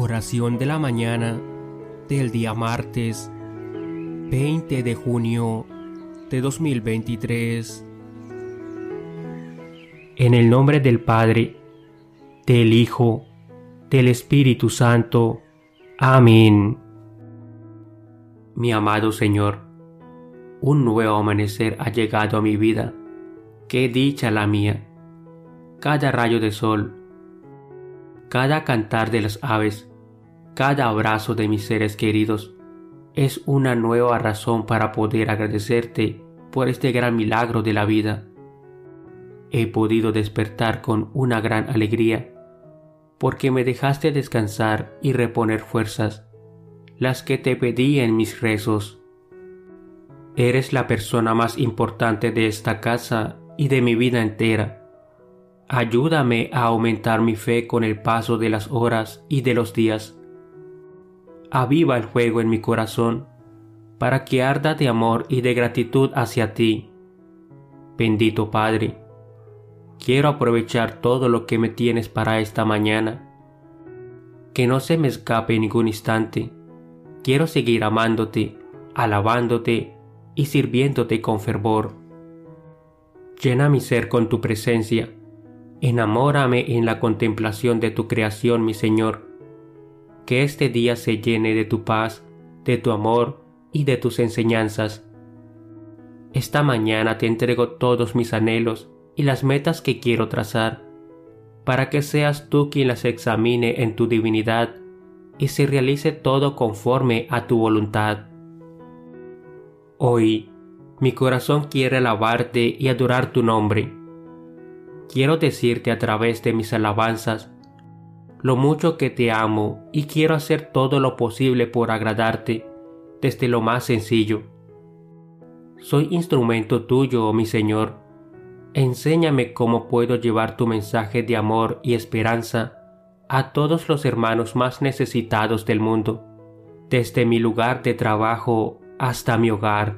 Oración de la mañana del día martes 20 de junio de 2023. En el nombre del Padre, del Hijo, del Espíritu Santo. Amén. Mi amado Señor, un nuevo amanecer ha llegado a mi vida. Qué dicha la mía. Cada rayo de sol, cada cantar de las aves, cada abrazo de mis seres queridos es una nueva razón para poder agradecerte por este gran milagro de la vida. He podido despertar con una gran alegría porque me dejaste descansar y reponer fuerzas, las que te pedí en mis rezos. Eres la persona más importante de esta casa y de mi vida entera. Ayúdame a aumentar mi fe con el paso de las horas y de los días aviva el fuego en mi corazón, para que arda de amor y de gratitud hacia ti. Bendito Padre, quiero aprovechar todo lo que me tienes para esta mañana. Que no se me escape ningún instante. Quiero seguir amándote, alabándote y sirviéndote con fervor. Llena mi ser con tu presencia. Enamórame en la contemplación de tu creación, mi Señor que este día se llene de tu paz, de tu amor y de tus enseñanzas. Esta mañana te entrego todos mis anhelos y las metas que quiero trazar, para que seas tú quien las examine en tu divinidad y se realice todo conforme a tu voluntad. Hoy, mi corazón quiere alabarte y adorar tu nombre. Quiero decirte a través de mis alabanzas lo mucho que te amo y quiero hacer todo lo posible por agradarte desde lo más sencillo. Soy instrumento tuyo, mi Señor. Enséñame cómo puedo llevar tu mensaje de amor y esperanza a todos los hermanos más necesitados del mundo, desde mi lugar de trabajo hasta mi hogar.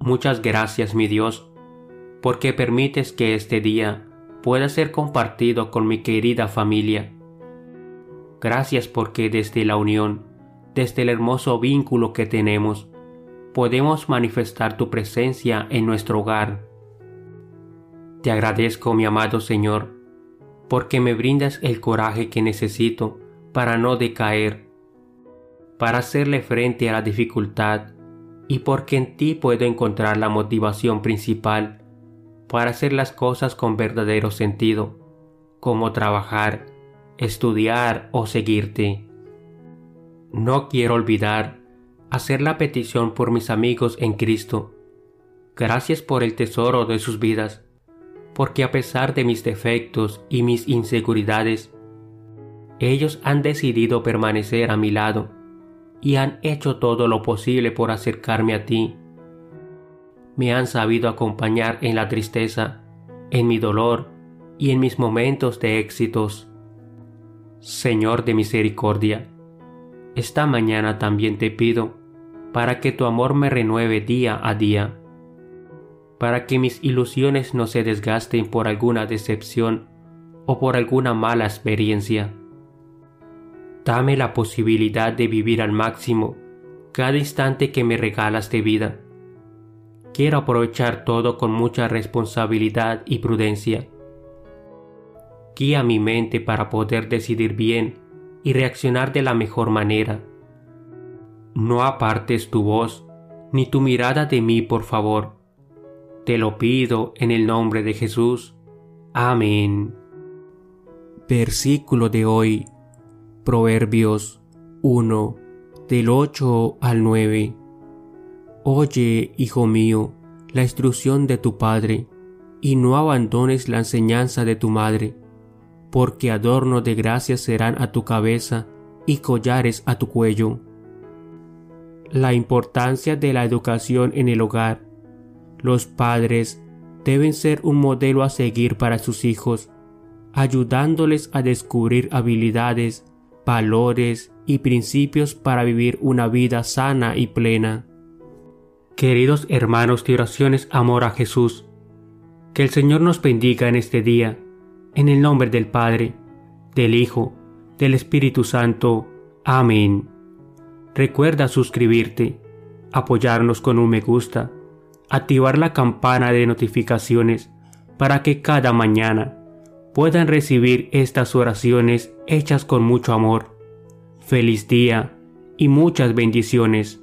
Muchas gracias, mi Dios, porque permites que este día pueda ser compartido con mi querida familia. Gracias porque desde la unión, desde el hermoso vínculo que tenemos, podemos manifestar tu presencia en nuestro hogar. Te agradezco, mi amado Señor, porque me brindas el coraje que necesito para no decaer, para hacerle frente a la dificultad y porque en ti puedo encontrar la motivación principal para hacer las cosas con verdadero sentido, como trabajar, estudiar o seguirte. No quiero olvidar hacer la petición por mis amigos en Cristo. Gracias por el tesoro de sus vidas, porque a pesar de mis defectos y mis inseguridades, ellos han decidido permanecer a mi lado y han hecho todo lo posible por acercarme a ti me han sabido acompañar en la tristeza, en mi dolor y en mis momentos de éxitos. Señor de misericordia, esta mañana también te pido para que tu amor me renueve día a día, para que mis ilusiones no se desgasten por alguna decepción o por alguna mala experiencia. Dame la posibilidad de vivir al máximo cada instante que me regalas de vida. Quiero aprovechar todo con mucha responsabilidad y prudencia. Guía mi mente para poder decidir bien y reaccionar de la mejor manera. No apartes tu voz ni tu mirada de mí, por favor. Te lo pido en el nombre de Jesús. Amén. Versículo de hoy. Proverbios 1, del 8 al 9. Oye, hijo mío, la instrucción de tu padre, y no abandones la enseñanza de tu madre, porque adornos de gracia serán a tu cabeza y collares a tu cuello. La importancia de la educación en el hogar. Los padres deben ser un modelo a seguir para sus hijos, ayudándoles a descubrir habilidades, valores y principios para vivir una vida sana y plena. Queridos hermanos de oraciones Amor a Jesús, que el Señor nos bendiga en este día, en el nombre del Padre, del Hijo, del Espíritu Santo. Amén. Recuerda suscribirte, apoyarnos con un me gusta, activar la campana de notificaciones para que cada mañana puedan recibir estas oraciones hechas con mucho amor. Feliz día y muchas bendiciones.